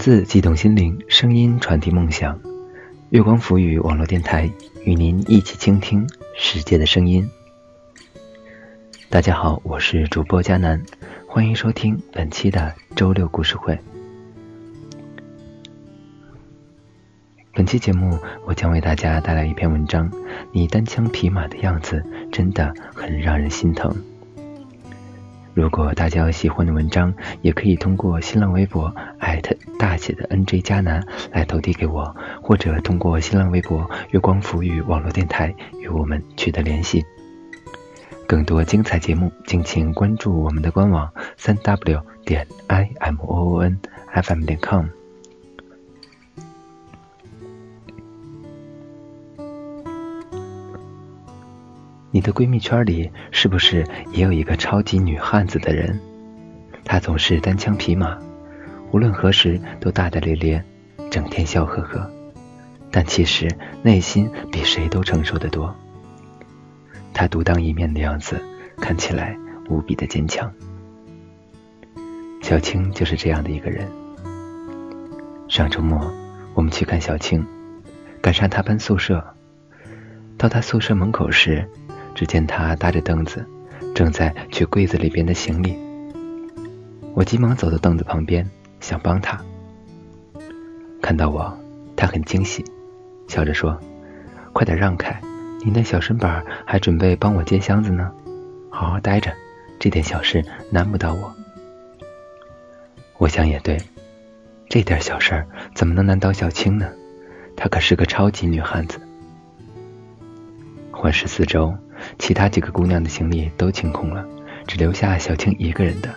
字激动心灵，声音传递梦想。月光浮语网络电台与您一起倾听世界的声音。大家好，我是主播佳楠，欢迎收听本期的周六故事会。本期节目，我将为大家带来一篇文章：你单枪匹马的样子真的很让人心疼。如果大家有喜欢的文章，也可以通过新浪微博特大写的 NJ 加南来投递给我，或者通过新浪微博月光浮语网络电台与我们取得联系。更多精彩节目，敬请关注我们的官网三 w 点 i m o o n f m 点 com。你的闺蜜圈里是不是也有一个超级女汉子的人？她总是单枪匹马，无论何时都大大咧咧，整天笑呵呵，但其实内心比谁都承受得多。他独当一面的样子看起来无比的坚强。小青就是这样的一个人。上周末我们去看小青，赶上她搬宿舍，到她宿舍门口时。只见他搭着凳子，正在取柜子里边的行李。我急忙走到凳子旁边，想帮他。看到我，他很惊喜，笑着说：“快点让开，你那小身板还准备帮我接箱子呢。好好待着，这点小事难不倒我。”我想也对，这点小事怎么能难倒小青呢？她可是个超级女汉子。环视四周。其他几个姑娘的行李都清空了，只留下小青一个人的。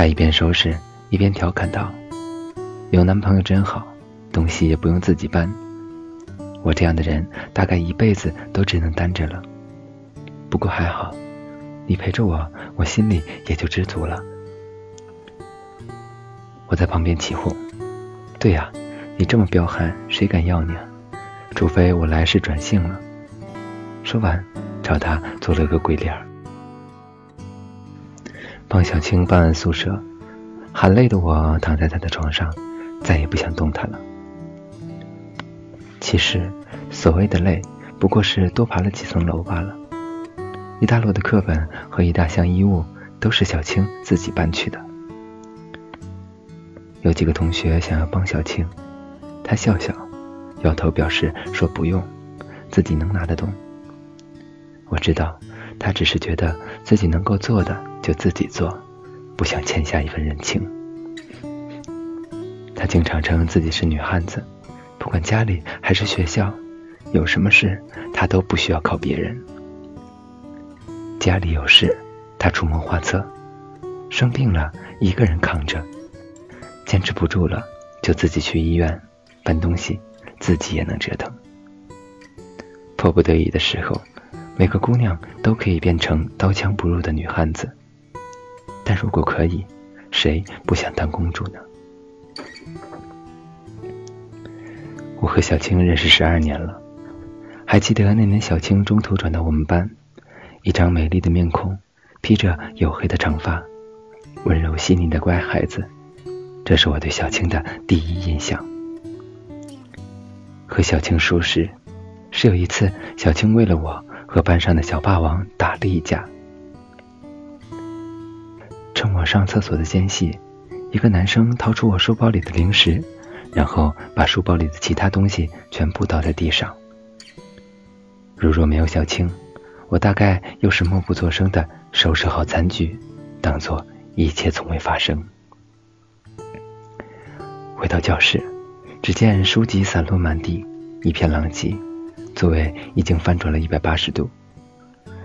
她一边收拾，一边调侃道：“有男朋友真好，东西也不用自己搬。我这样的人，大概一辈子都只能单着了。不过还好，你陪着我，我心里也就知足了。”我在旁边起哄：“对呀，你这么彪悍，谁敢要你啊？除非我来世转性了。”说完，朝他做了个鬼脸儿。帮小青搬完宿舍，喊累的我躺在他的床上，再也不想动弹了。其实，所谓的累，不过是多爬了几层楼罢了。一大摞的课本和一大箱衣物，都是小青自己搬去的。有几个同学想要帮小青，他笑笑，摇头表示说不用，自己能拿得动。我知道，他只是觉得自己能够做的就自己做，不想欠下一份人情。他经常称自己是女汉子，不管家里还是学校，有什么事他都不需要靠别人。家里有事，他出谋划策；生病了，一个人扛着；坚持不住了，就自己去医院搬东西，自己也能折腾。迫不得已的时候。每个姑娘都可以变成刀枪不入的女汉子，但如果可以，谁不想当公主呢？我和小青认识十二年了，还记得那年小青中途转到我们班，一张美丽的面孔，披着黝黑的长发，温柔细腻的乖孩子，这是我对小青的第一印象。和小青熟识，是有一次小青为了我。和班上的小霸王打了一架，趁我上厕所的间隙，一个男生掏出我书包里的零食，然后把书包里的其他东西全部倒在地上。如若没有小青，我大概又是默不作声的收拾好餐具，当做一切从未发生。回到教室，只见书籍散落满地，一片狼藉。座位已经翻转了一百八十度，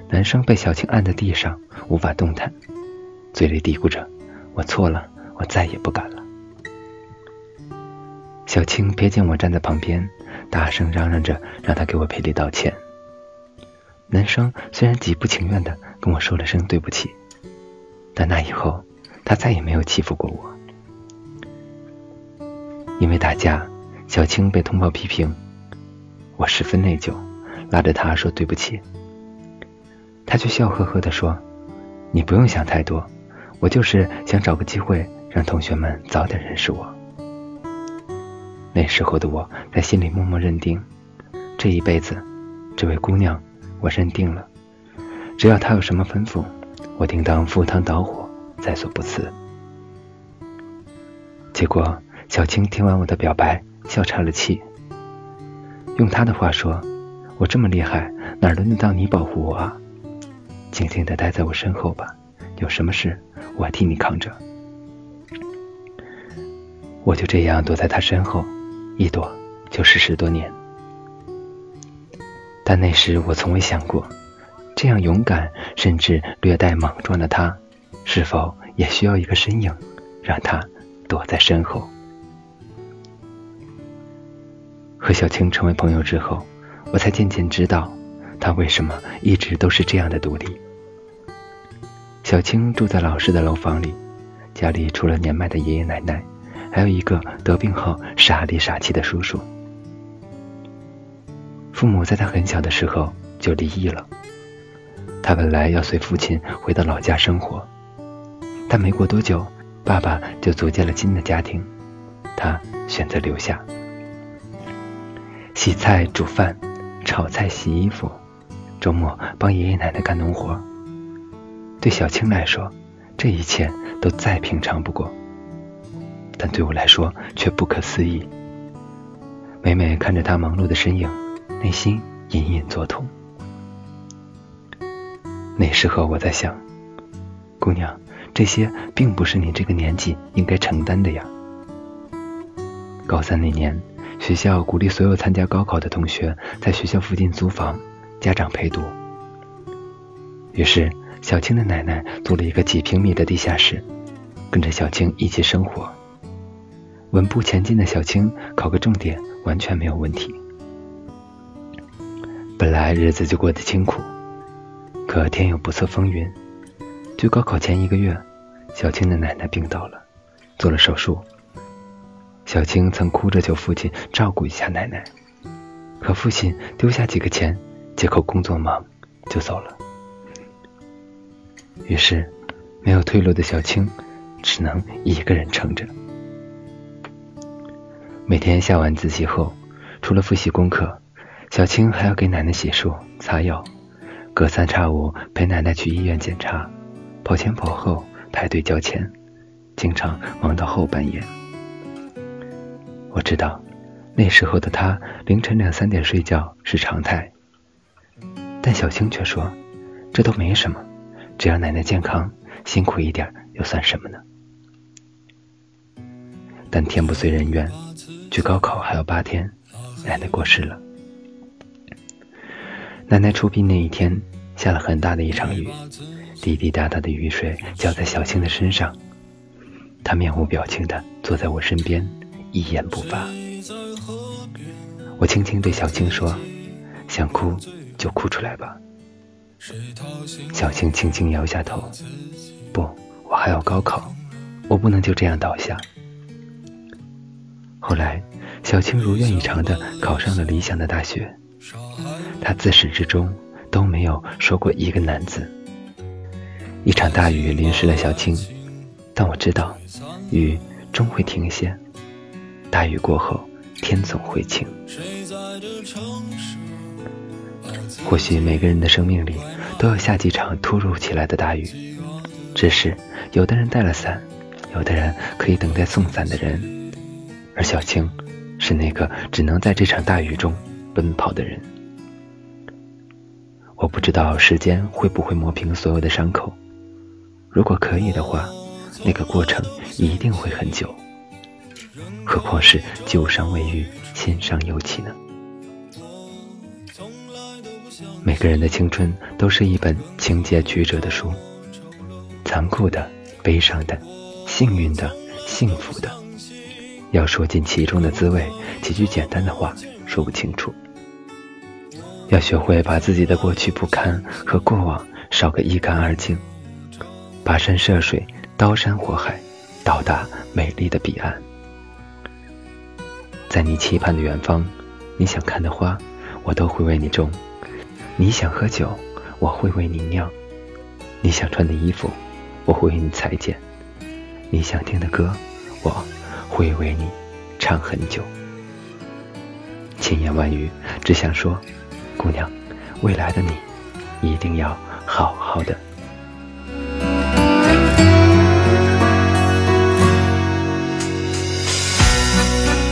男生被小青按在地上，无法动弹，嘴里嘀咕着：“我错了，我再也不敢了。”小青瞥见我站在旁边，大声嚷嚷着让他给我赔礼道歉。男生虽然极不情愿的跟我说了声对不起，但那以后他再也没有欺负过我。因为打架，小青被通报批评。我十分内疚，拉着他说对不起，他却笑呵呵地说：“你不用想太多，我就是想找个机会让同学们早点认识我。那时候的我在心里默默认定，这一辈子，这位姑娘，我认定了，只要她有什么吩咐，我定当赴汤蹈火，在所不辞。结果，小青听完我的表白，笑岔了气。用她的话说：“我这么厉害，哪轮得到你保护我啊？静静的待在我身后吧，有什么事我替你扛着。”我就这样躲在他身后，一躲就是十多年。但那时我从未想过，这样勇敢甚至略带莽撞的他，是否也需要一个身影，让他躲在身后。和小青成为朋友之后，我才渐渐知道，他为什么一直都是这样的独立。小青住在老式的楼房里，家里除了年迈的爷爷奶奶，还有一个得病后傻里傻气的叔叔。父母在他很小的时候就离异了，他本来要随父亲回到老家生活，但没过多久，爸爸就组建了新的家庭，他选择留下。洗菜、煮饭、炒菜、洗衣服，周末帮爷爷奶奶干农活。对小青来说，这一切都再平常不过，但对我来说却不可思议。每每看着他忙碌的身影，内心隐隐作痛。那时候我在想，姑娘，这些并不是你这个年纪应该承担的呀。高三那年。学校鼓励所有参加高考的同学在学校附近租房，家长陪读。于是，小青的奶奶租了一个几平米的地下室，跟着小青一起生活。稳步前进的小青，考个重点完全没有问题。本来日子就过得清苦，可天有不测风云，就高考前一个月，小青的奶奶病倒了，做了手术。小青曾哭着求父亲照顾一下奶奶，可父亲丢下几个钱，借口工作忙就走了。于是，没有退路的小青只能一个人撑着。每天下晚自习后，除了复习功课，小青还要给奶奶洗漱、擦药，隔三差五陪奶奶去医院检查，跑前跑后排队交钱，经常忙到后半夜。我知道，那时候的他凌晨两三点睡觉是常态，但小青却说，这都没什么，只要奶奶健康，辛苦一点又算什么呢？但天不遂人愿，距高考还有八天，奶奶过世了。奶奶出殡那一天，下了很大的一场雨，滴滴答答的雨水浇在小青的身上，她面无表情的坐在我身边。一言不发，我轻轻对小青说：“想哭就哭出来吧。”小青轻轻摇下头：“不，我还要高考，我不能就这样倒下。”后来，小青如愿以偿的考上了理想的大学，她自始至终都没有说过一个难字。一场大雨淋湿了小青，但我知道，雨终会停歇。大雨过后，天总会晴。谁在这城市或许每个人的生命里都要下几场突如其来的大雨，只是有的人带了伞，有的人可以等待送伞的人，而小青是那个只能在这场大雨中奔跑的人。我不知道时间会不会磨平所有的伤口，如果可以的话，那个过程一定会很久。何况是旧伤未愈，新伤又起呢？每个人的青春都是一本情节曲折的书，残酷的、悲伤的、幸运的、幸福的，要说尽其中的滋味，几句简单的话说不清楚。要学会把自己的过去不堪和过往烧个一干二净，跋山涉水，刀山火海，到达美丽的彼岸。在你期盼的远方，你想看的花，我都会为你种；你想喝酒，我会为你酿；你想穿的衣服，我会为你裁剪；你想听的歌，我会为你唱很久。千言万语，只想说，姑娘，未来的你一定要好好的。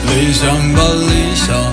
理想把理想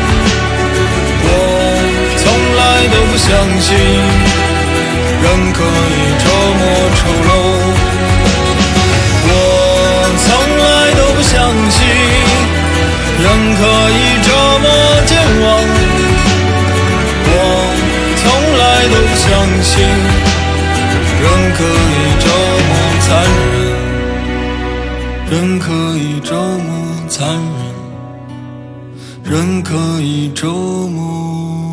我从来都不相信人可以这么丑陋。我从来都不相信人可以这么健忘，我从来都不相信。人可以这么残忍，人可以这么残忍，人可以这么。